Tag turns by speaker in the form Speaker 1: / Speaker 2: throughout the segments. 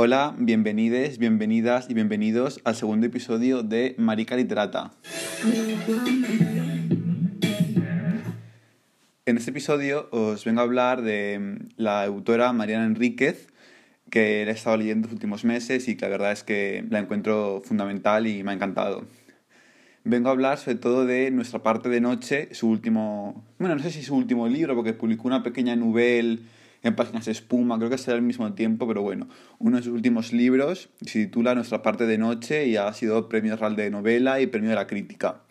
Speaker 1: Hola, bienvenides, bienvenidas y bienvenidos al segundo episodio de Marica Literata. En este episodio os vengo a hablar de la autora Mariana Enríquez, que he estado leyendo los últimos meses y que la verdad es que la encuentro fundamental y me ha encantado. Vengo a hablar sobre todo de Nuestra parte de noche, su último, bueno, no sé si su último libro, porque publicó una pequeña novela en páginas de espuma, creo que será al mismo tiempo, pero bueno, uno de sus últimos libros se titula Nuestra parte de noche y ha sido premio real de novela y premio de la crítica.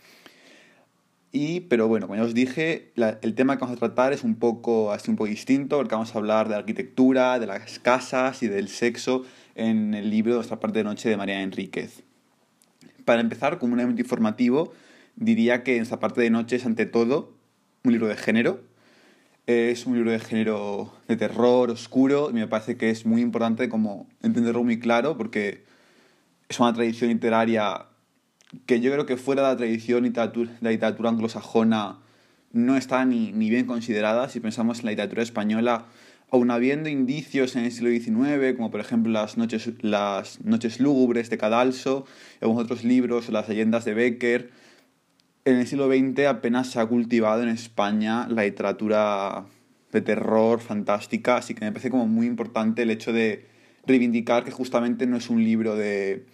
Speaker 1: Y, pero bueno, como ya os dije, el tema que vamos a tratar es un poco, así un poco distinto, porque vamos a hablar de arquitectura, de las casas y del sexo en el libro Nuestra parte de noche de María Enríquez. Para empezar, como un elemento informativo, diría que Nuestra parte de noche es ante todo un libro de género, es un libro de género de terror, oscuro, y me parece que es muy importante como entenderlo muy claro, porque es una tradición literaria que yo creo que fuera de la tradición de la literatura anglosajona no está ni, ni bien considerada. Si pensamos en la literatura española, aun habiendo indicios en el siglo XIX, como por ejemplo las noches, las noches lúgubres de Cadalso, algunos otros libros, las leyendas de Becker, en el siglo XX apenas se ha cultivado en España la literatura de terror fantástica, así que me parece como muy importante el hecho de reivindicar que justamente no es un libro de,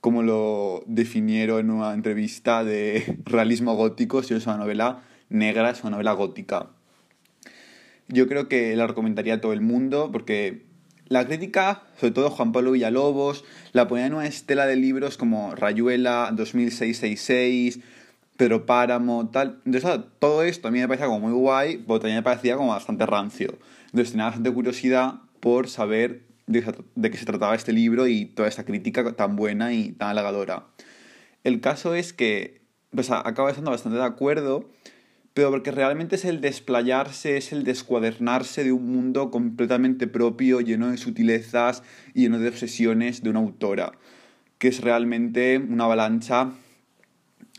Speaker 1: como lo definieron en una entrevista, de realismo gótico, sino es una novela negra, es una novela gótica. Yo creo que la recomendaría a todo el mundo porque la crítica, sobre todo Juan Pablo Villalobos, la ponía en una estela de libros como Rayuela, 2666, pero Páramo, tal. Entonces, todo esto a mí me parecía como muy guay, pero también me parecía como bastante rancio. Entonces, tenía bastante curiosidad por saber de, qué se trataba este libro y toda esta crítica tan buena y tan halagadora. El caso es que, pues, acaba estando bastante de acuerdo, pero porque realmente es el desplayarse, es el descuadernarse de un mundo completamente propio, lleno de sutilezas y lleno de obsesiones de una autora, que es realmente una avalancha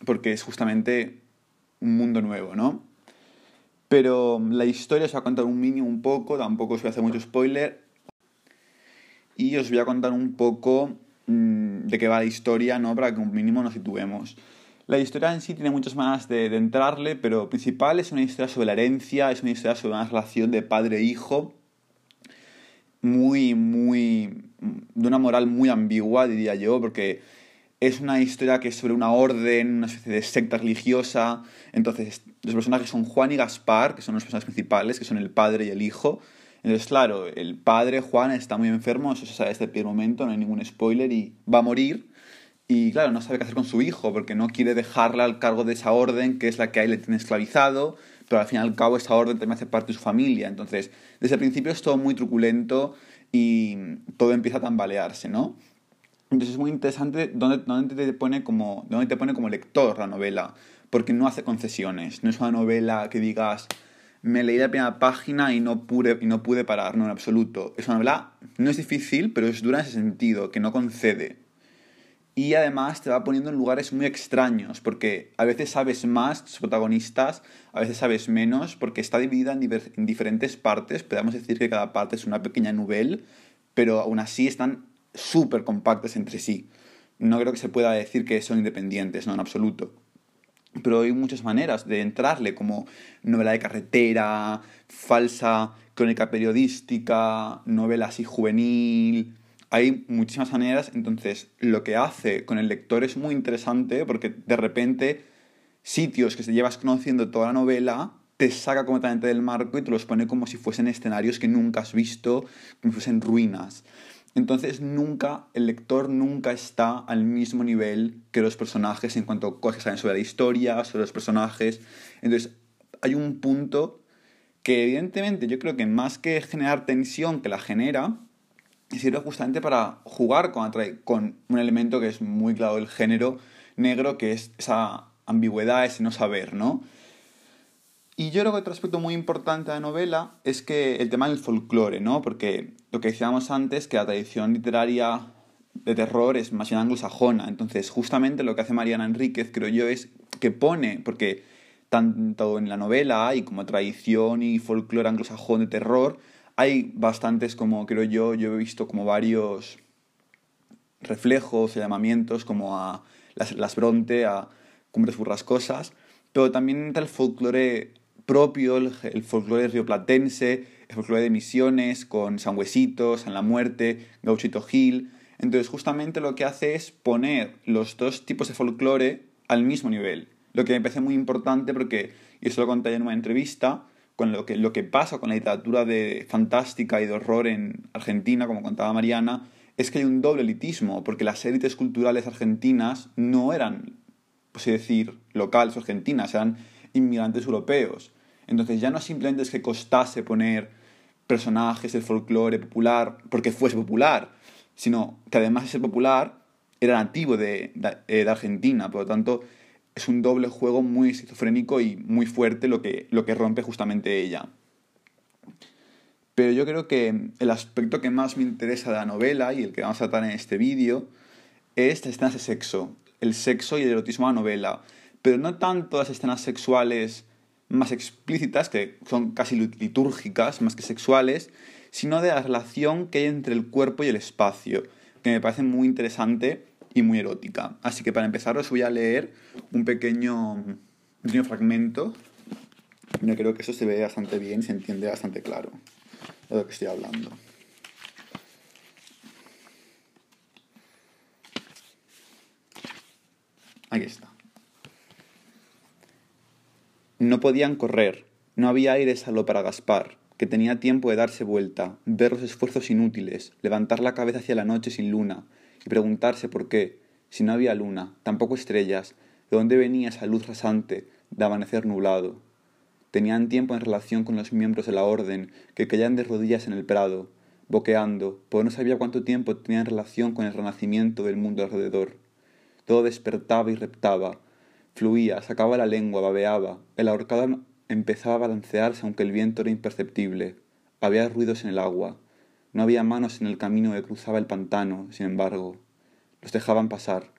Speaker 1: porque es justamente un mundo nuevo, ¿no? Pero la historia os va a contar un mínimo un poco, tampoco os voy a hacer mucho spoiler. Y os voy a contar un poco mmm, de qué va la historia, ¿no? Para que un mínimo nos situemos. La historia en sí tiene muchas maneras de, de, entrarle, pero principal es una historia sobre la herencia, es una historia sobre una relación de padre-hijo muy, muy. de una moral muy ambigua, diría yo, porque es una historia que es sobre una orden, una especie de secta religiosa. Entonces, los personajes son Juan y Gaspar, que son los personajes principales, que son el padre y el hijo. Entonces, claro, el padre, Juan, está muy enfermo, eso se sabe desde el primer momento, no hay ningún spoiler, y va a morir. Y claro, no sabe qué hacer con su hijo, porque no quiere dejarle al cargo de esa orden, que es la que a él le tiene esclavizado, pero al fin y al cabo esa orden también hace parte de su familia. Entonces, desde el principio es todo muy truculento y todo empieza a tambalearse, ¿no? Entonces es muy interesante dónde, dónde, te pone como, dónde te pone como lector la novela, porque no hace concesiones. No es una novela que digas, me leí la primera página y no pude, y no pude parar, no, en absoluto. Es una novela, no es difícil, pero es dura en ese sentido, que no concede. Y además te va poniendo en lugares muy extraños, porque a veces sabes más tus protagonistas, a veces sabes menos, porque está dividida en, en diferentes partes. Podemos decir que cada parte es una pequeña novela, pero aún así están súper compactas entre sí. No creo que se pueda decir que son independientes, no en absoluto. Pero hay muchas maneras de entrarle, como novela de carretera, falsa, crónica periodística, novela así juvenil. Hay muchísimas maneras, entonces lo que hace con el lector es muy interesante porque de repente sitios que se llevas conociendo toda la novela te saca completamente del marco y te los pone como si fuesen escenarios que nunca has visto, como si fuesen ruinas. Entonces nunca, el lector nunca está al mismo nivel que los personajes en cuanto a cosas que saben sobre la historia, sobre los personajes. Entonces hay un punto que evidentemente yo creo que más que generar tensión que la genera, sirve justamente para jugar con, con un elemento que es muy claro del género negro, que es esa ambigüedad, ese no saber, ¿no? Y yo creo que otro aspecto muy importante de la novela es que el tema del folclore, ¿no? Porque lo que decíamos antes, que la tradición literaria de terror es más bien anglosajona. Entonces, justamente lo que hace Mariana Enríquez, creo yo, es que pone, porque tanto en la novela hay como tradición y folclore anglosajón de terror, hay bastantes como creo yo, yo he visto como varios reflejos, llamamientos como a las, las Bronte, a Cumbres Burrascosas, pero también entra el folclore propio, el, el folclore rioplatense, el folclore de Misiones, con San Huesito, San La Muerte, Gauchito Gil. Entonces, justamente lo que hace es poner los dos tipos de folclore al mismo nivel. Lo que me parece muy importante porque, y eso lo conté en una entrevista, con lo que, lo que pasa con la literatura de fantástica y de horror en Argentina, como contaba Mariana, es que hay un doble elitismo, porque las élites culturales argentinas no eran, pues decir, locales o argentinas, eran inmigrantes europeos. Entonces ya no simplemente es que costase poner personajes del folclore popular porque fuese popular, sino que además de ser popular era nativo eh, de Argentina, por lo tanto es un doble juego muy esquizofrénico y muy fuerte lo que, lo que rompe justamente ella. Pero yo creo que el aspecto que más me interesa de la novela y el que vamos a tratar en este vídeo es las escenas de sexo, el sexo y el erotismo de la novela, pero no tanto las escenas sexuales más explícitas, que son casi litúrgicas, más que sexuales, sino de la relación que hay entre el cuerpo y el espacio, que me parece muy interesante y muy erótica. Así que para empezar os voy a leer un pequeño, fragmento. Yo creo que eso se ve bastante bien, se entiende bastante claro de lo que estoy hablando. Aquí está. No podían correr, no había aire salvo para Gaspar, que tenía tiempo de darse vuelta, ver los esfuerzos inútiles, levantar la cabeza hacia la noche sin luna, y preguntarse por qué, si no había luna, tampoco estrellas, de dónde venía esa luz rasante de amanecer nublado. Tenían tiempo en relación con los miembros de la orden que caían de rodillas en el prado, boqueando, porque no sabía cuánto tiempo tenían relación con el renacimiento del mundo alrededor. Todo despertaba y reptaba, fluía, sacaba la lengua, babeaba, el ahorcado empezaba a balancearse aunque el viento era imperceptible. Había ruidos en el agua, no había manos en el camino que cruzaba el pantano, sin embargo. Los dejaban pasar.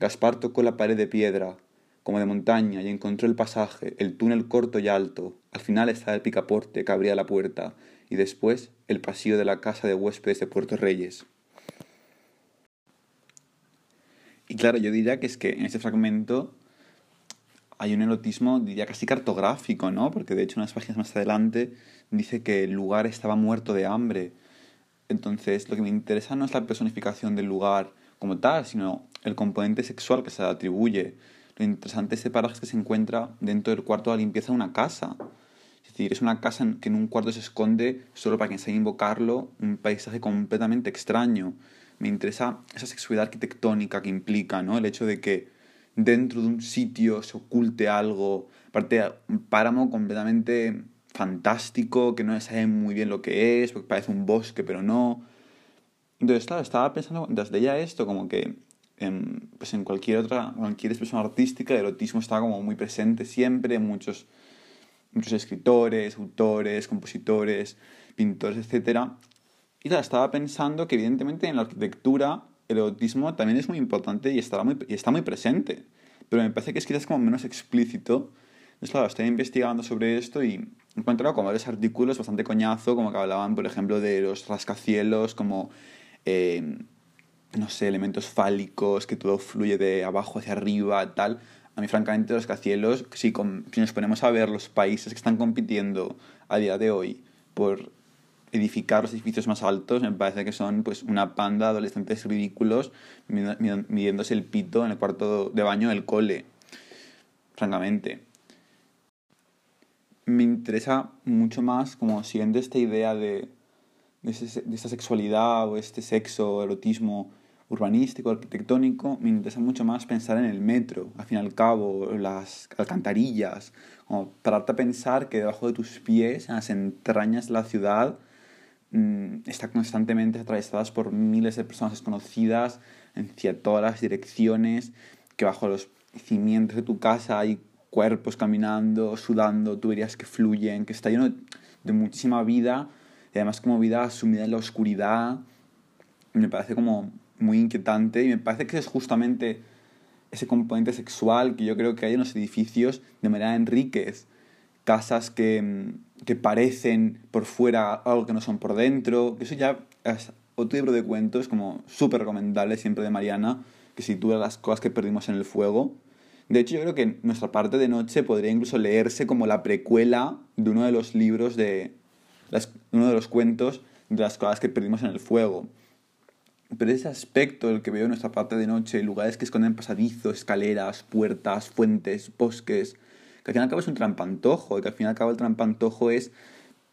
Speaker 1: Gaspar tocó la pared de piedra, como de montaña, y encontró el pasaje, el túnel corto y alto. Al final estaba el picaporte que abría la puerta, y después el pasillo de la casa de huéspedes de Puerto Reyes. Y claro, yo diría que es que en este fragmento hay un erotismo, diría casi cartográfico, ¿no? Porque de hecho unas páginas más adelante dice que el lugar estaba muerto de hambre entonces, lo que me interesa no es la personificación del lugar como tal, sino el componente sexual que se le atribuye. Lo interesante de este paraje que se encuentra dentro del cuarto de limpieza de una casa. Es decir, es una casa que en un cuarto se esconde, solo para quien sabe invocarlo, un paisaje completamente extraño. Me interesa esa sexualidad arquitectónica que implica, ¿no? El hecho de que dentro de un sitio se oculte algo, aparte un páramo completamente fantástico, que no se sabe muy bien lo que es, porque parece un bosque, pero no. Entonces, claro, estaba pensando desde ya esto, como que en, pues en cualquier otra, cualquier expresión artística, el erotismo está como muy presente siempre, muchos, muchos escritores, autores, compositores, pintores, etc. Y claro, estaba pensando que evidentemente en la arquitectura el erotismo también es muy importante y, estará muy, está muy presente, pero me parece que es quizás como menos explícito. Entonces, claro, estoy investigando sobre esto y encuentro como varios artículos bastante coñazo, como que hablaban, por ejemplo, de los rascacielos, como, eh, no sé, elementos fálicos, que todo fluye de abajo hacia arriba, tal. A mí, francamente, los rascacielos, si nos ponemos a ver los países que están compitiendo a día de hoy por edificar los edificios más altos, me parece que son pues una panda de adolescentes ridículos midiéndose el pito en el cuarto de baño del cole, francamente. Me interesa mucho más, como siguiendo esta idea de, de, esta sexualidad o este sexo, erotismo urbanístico, arquitectónico, me interesa mucho más pensar en el metro, al fin y al cabo, las alcantarillas, como pararte pensar que debajo de tus pies, en las entrañas de la ciudad, mmm, está constantemente atravesadas por miles de personas desconocidas hacia todas las direcciones, que bajo los cimientos de tu casa hay cuerpos caminando, sudando, tuberías que fluyen, que está lleno de muchísima vida, y además como vida sumida en la oscuridad. Me parece como muy inquietante y me parece que es justamente ese componente sexual que yo creo que hay en los edificios de manera Enríquez, casas que, que parecen por fuera algo que no son por dentro. Eso ya es otro libro de cuentos como súper recomendable siempre de Mariana, que sitúa las cosas que perdimos en el fuego. De hecho, yo creo que nuestra parte de noche podría incluso leerse como la precuela de uno de los libros de... uno de los cuentos de las cosas que perdimos en el fuego. Pero ese aspecto, el que veo en nuestra parte de noche, lugares que esconden pasadizos, escaleras, puertas, fuentes, bosques, que al fin y al cabo es un trampantojo, y que al fin y al cabo el trampantojo es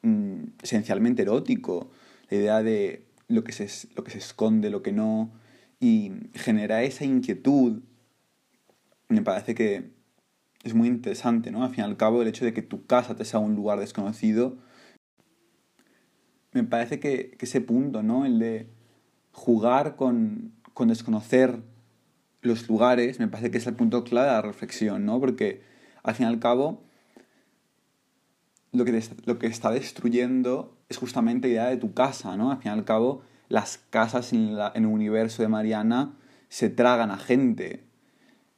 Speaker 1: mm, esencialmente erótico. La idea de lo que, se, lo que se esconde, lo que no, y genera esa inquietud, me parece que es muy interesante, ¿no? Al fin y al cabo, el hecho de que tu casa te sea un lugar desconocido, me parece que, ese punto, ¿no? El de jugar con, con desconocer los lugares, me parece que es el punto clave de la reflexión, ¿no? Porque al fin y al cabo, lo que, lo que está destruyendo es justamente la idea de tu casa, ¿no? Al fin y al cabo, las casas en, el universo de Mariana se tragan a gente.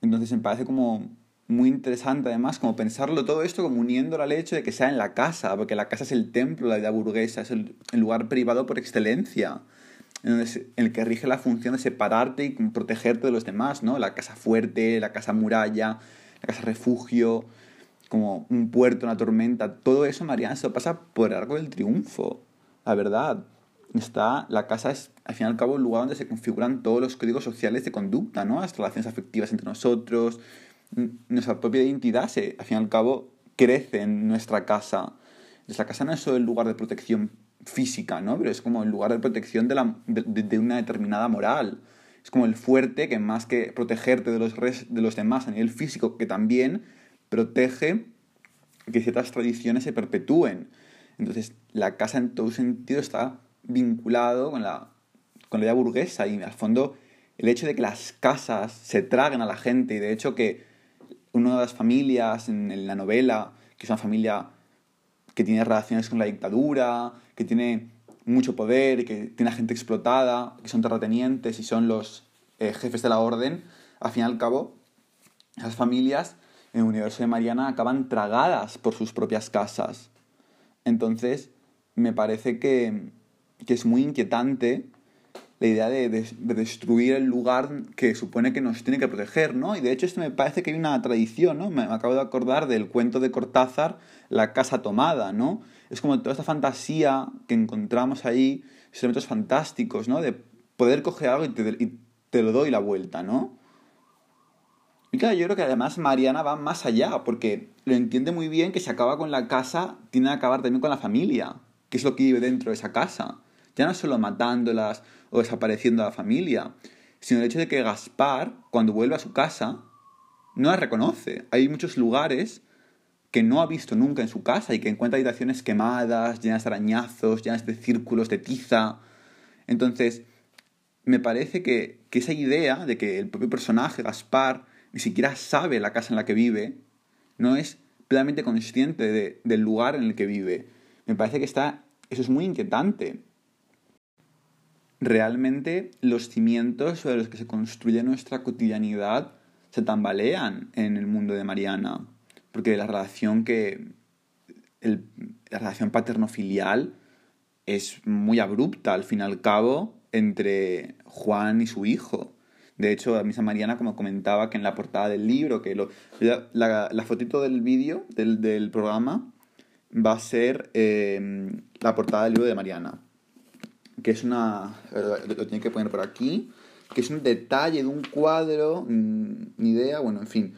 Speaker 1: Entonces me parece como muy interesante además como pensarlo todo esto como uniéndolo al hecho de que sea en la casa, porque la casa es el templo, la vida burguesa, es el, el lugar privado por excelencia en el que rige la función de separarte y protegerte de los demás, ¿no? La casa fuerte, la casa muralla, la casa refugio, como un puerto, una tormenta, todo eso, Mariana, se lo pasa por el arco del triunfo, la verdad. Está, la casa es, al fin y al cabo, el lugar donde se configuran todos los códigos sociales de conducta, ¿no? Las relaciones afectivas entre nosotros, nuestra propia identidad, se, al fin y al cabo, crece en nuestra casa. Nuestra casa no es solo el lugar de protección física, ¿no? Pero es como el lugar de protección de, la, de, una determinada moral. Es como el fuerte que más que protegerte de los, de los demás a nivel físico, que también protege que ciertas tradiciones se perpetúen. Entonces, la casa en todo sentido está vinculado con la, con la idea burguesa y al fondo el hecho de que las casas se traguen a la gente y de hecho que una de las familias en, en la novela, que es una familia que tiene relaciones con la dictadura, que tiene mucho poder, que tiene gente explotada, que son terratenientes y son los eh, jefes de la orden, al fin y al cabo, esas familias en el universo de Mariana acaban tragadas por sus propias casas. Entonces, me parece que, que es muy inquietante la idea de, destruir el lugar que supone que nos tiene que proteger, ¿no? Y de hecho esto me parece que hay una tradición, ¿no? Me, acabo de acordar del cuento de Cortázar, La casa tomada, ¿no? Es como toda esta fantasía que encontramos ahí, esos elementos fantásticos, ¿no? De poder coger algo y te, lo doy la vuelta, ¿no? Y claro, yo creo que además Mariana va más allá, porque lo entiende muy bien que si acaba con la casa, tiene que acabar también con la familia, que es lo que vive dentro de esa casa. Ya no solo matándolas o desapareciendo a la familia, sino el hecho de que Gaspar, cuando vuelve a su casa, no la reconoce. Hay muchos lugares que no ha visto nunca en su casa y que encuentra habitaciones quemadas, llenas de arañazos, llenas de círculos de tiza. Entonces, me parece que, que esa idea de que el propio personaje, Gaspar, ni siquiera sabe la casa en la que vive, no es plenamente consciente del lugar en el que vive. Me parece que está, eso es muy inquietante realmente los cimientos sobre los que se construye nuestra cotidianidad se tambalean en el mundo de Mariana. Porque la relación que. la relación paterno-filial es muy abrupta, al fin y al cabo, entre Juan y su hijo. De hecho, a misa Mariana, como comentaba, que en la portada del libro, que lo, la, la fotito del vídeo, del, del, programa, va a ser eh, la portada del libro de Mariana que es una... Lo tiene que poner por aquí, que es un detalle de un cuadro, mm, ni idea, bueno, en fin,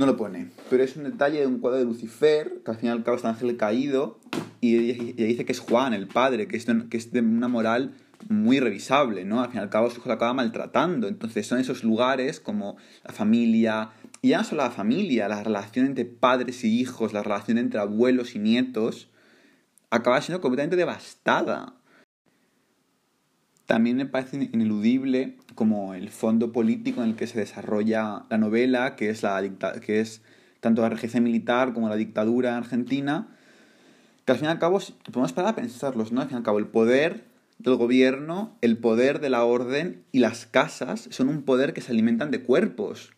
Speaker 1: no lo pone, pero es un detalle de un cuadro de Lucifer, que al fin y al cabo es ángel caído, y dice que es Juan, el padre, que es de, que es de una moral muy revisable, ¿no? Al fin y al cabo su hijo la acaba maltratando, entonces son esos lugares como la familia, y ya no solo la familia, la relación entre padres y hijos, la relación entre abuelos y nietos, acaba siendo completamente devastada también me parece ineludible como el fondo político en el que se desarrolla la novela, que es, la que es tanto la regencia militar como la dictadura en argentina, que al fin y al cabo podemos parar a pensarlos, ¿no? Al fin y al cabo el poder del gobierno, el poder de la orden y las casas son un poder que se alimentan de cuerpos.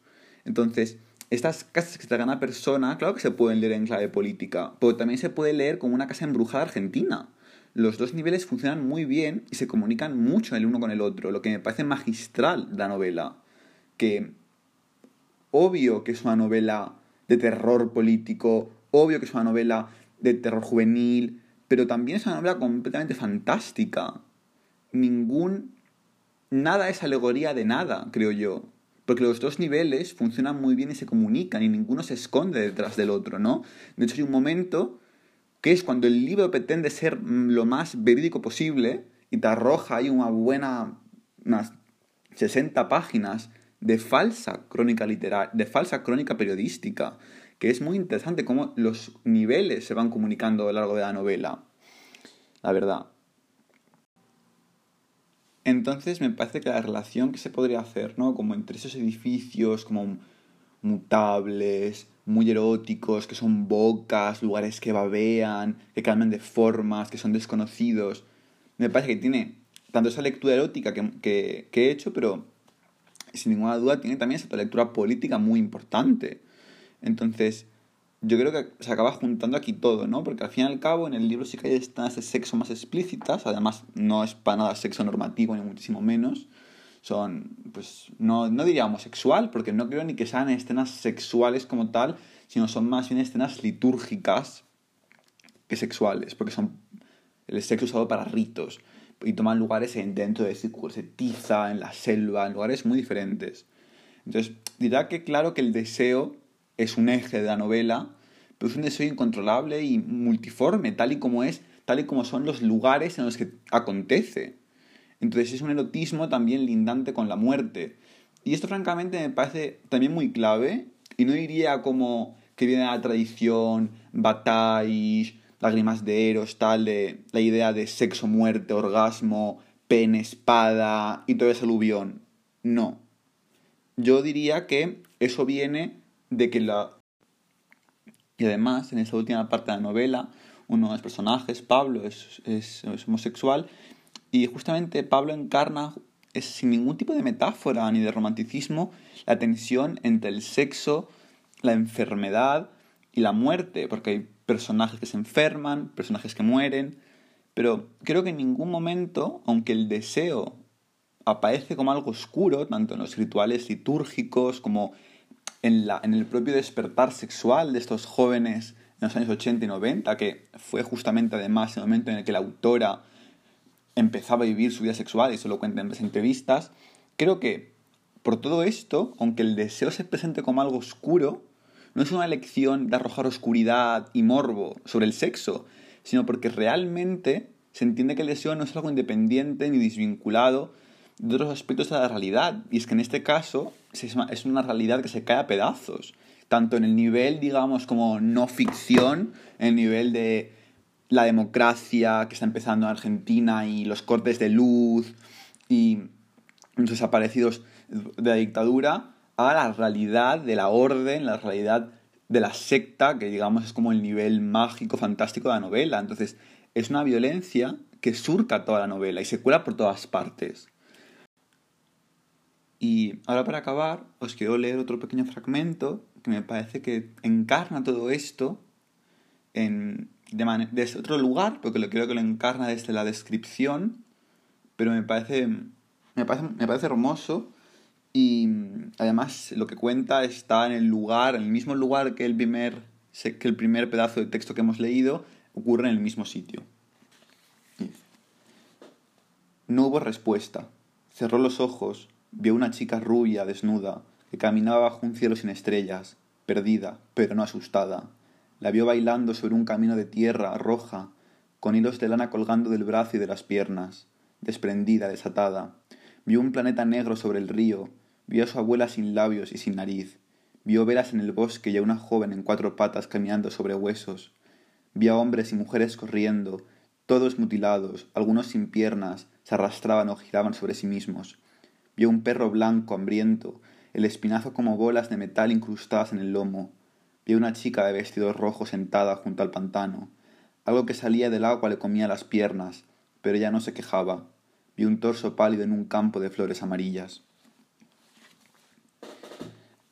Speaker 1: Entonces, estas casas que te gana persona, claro que se pueden leer en clave política, pero también se puede leer como una casa embrujada argentina. Los dos niveles funcionan muy bien y se comunican mucho el uno con el otro, lo que me parece magistral la novela. Que obvio que es una novela de terror político, obvio que es una novela de terror juvenil, pero también es una novela completamente fantástica. Ningún... Nada es alegoría de nada, creo yo. Porque los dos niveles funcionan muy bien y se comunican y ninguno se esconde detrás del otro, ¿no? De hecho, hay un momento que es cuando el libro pretende ser lo más verídico posible y te arroja ahí una buena, unas 60 páginas de falsa crónica literaria, de falsa crónica periodística, que es muy interesante cómo los niveles se van comunicando a lo largo de la novela. La verdad. Entonces me parece que la relación que se podría hacer, ¿no? Como entre esos edificios, como mutables, muy eróticos, que son bocas, lugares que babean, que cambian de formas, que son desconocidos. Me parece que tiene tanto esa lectura erótica que, que, he hecho, pero sin ninguna duda tiene también esa lectura política muy importante. Entonces, yo creo que se acaba juntando aquí todo, ¿no? Porque al fin y al cabo en el libro sí que hay escenas de sexo más explícitas, además no es para nada sexo normativo ni muchísimo menos. Son, pues, no, no diría homosexual, porque no creo ni que sean escenas sexuales como tal, sino son más bien escenas litúrgicas que sexuales, porque son el sexo usado para ritos y toman lugares dentro de círculos tiza, en la selva, en lugares muy diferentes. Entonces, dirá que claro que el deseo es un eje de la novela, pero es un deseo incontrolable y multiforme, tal y como es, tal y como son los lugares en los que acontece. Entonces es un erotismo también lindante con la muerte. Y esto francamente me parece también muy clave, y no diría como que viene de la tradición, batallas, lágrimas de Eros, tal, de la idea de sexo, muerte, orgasmo, pene, espada y todo ese aluvión. No. Yo diría que eso viene de que la... Y además, en esa última parte de la novela, uno de los personajes, Pablo, es, es, homosexual y justamente Pablo encarna, sin ningún tipo de metáfora ni de romanticismo, la tensión entre el sexo, la enfermedad y la muerte, porque hay personajes que se enferman, personajes que mueren, pero creo que en ningún momento, aunque el deseo aparece como algo oscuro, tanto en los rituales litúrgicos como en, la, en el propio despertar sexual de estos jóvenes en los años 80 y 90, que fue justamente además el momento en el que la autora empezaba a vivir su vida sexual y se lo cuenta en las entrevistas, creo que por todo esto, aunque el deseo se presente como algo oscuro, no es una elección de arrojar oscuridad y morbo sobre el sexo, sino porque realmente se entiende que el deseo no es algo independiente ni desvinculado de otros aspectos de la realidad. Y es que en este caso es una realidad que se cae a pedazos, tanto en el nivel, digamos, como no ficción, en el nivel de la democracia que está empezando en Argentina y los cortes de luz y los desaparecidos de la dictadura, a la realidad de la orden, la realidad de la secta, que digamos es como el nivel mágico, fantástico de la novela. Entonces, es una violencia que surca toda la novela y se cuela por todas partes. Y ahora para acabar, os quiero leer otro pequeño fragmento que me parece que encarna todo esto en, de desde otro lugar, porque lo creo que lo encarna desde la descripción, pero me parece, me parece, me parece hermoso y además lo que cuenta está en el lugar, en el mismo lugar que el primer, que el primer pedazo de texto que hemos leído, ocurre en el mismo sitio. No hubo respuesta. Cerró los ojos vio una chica rubia, desnuda, que caminaba bajo un cielo sin estrellas, perdida, pero no asustada. La vio bailando sobre un camino de tierra roja, con hilos de lana colgando del brazo y de las piernas, desprendida, desatada. Vio un planeta negro sobre el río, vio a su abuela sin labios y sin nariz, vio velas en el bosque y a una joven en cuatro patas caminando sobre huesos, vio a hombres y mujeres corriendo, todos mutilados, algunos sin piernas, se arrastraban o giraban sobre sí mismos. Vio un perro blanco, hambriento, el espinazo como bolas de metal incrustadas en el lomo. Vio una chica de vestido rojo sentada junto al pantano. Algo que salía del agua le comía las piernas, pero ella no se quejaba. Vio un torso pálido en un campo de flores amarillas.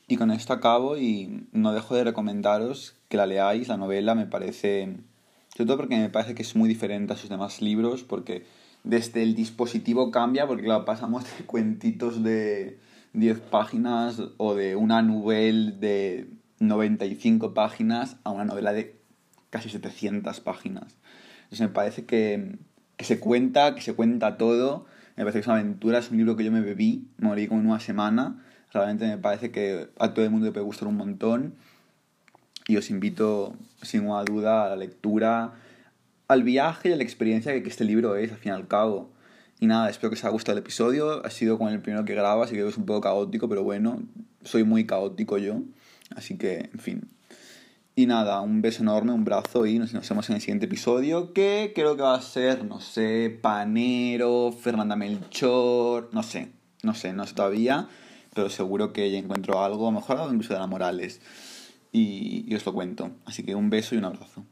Speaker 1: Y con esto acabo y no dejo de recomendaros que la leáis, la novela me parece, sobre todo porque me parece que es muy diferente a sus demás libros, porque desde el dispositivo cambia, porque claro, pasamos de cuentitos de 10 páginas o de una novela de 95 páginas a una novela de casi 700 páginas. Entonces me parece que, que se cuenta, que se cuenta todo. Me parece que es una aventura, es un libro que yo me bebí, me morí como en una semana. Realmente me parece que a todo el mundo le puede gustar un montón. Y os invito, sin ninguna duda, a la lectura, al viaje y a la experiencia que este libro es, al fin y al cabo. Y nada, espero que os haya gustado el episodio. Ha sido con el primero que grabo, así que es un poco caótico, pero bueno, soy muy caótico yo. Así que, en fin. Y nada, un beso enorme, un brazo y nos, vemos en el siguiente episodio que creo que va a ser, no sé, Panero, Fernanda Melchor, no sé, no sé, no sé todavía, pero seguro que ya encuentro algo, a lo mejor incluso de la Morales. Y, y os lo cuento. Así que un beso y un abrazo.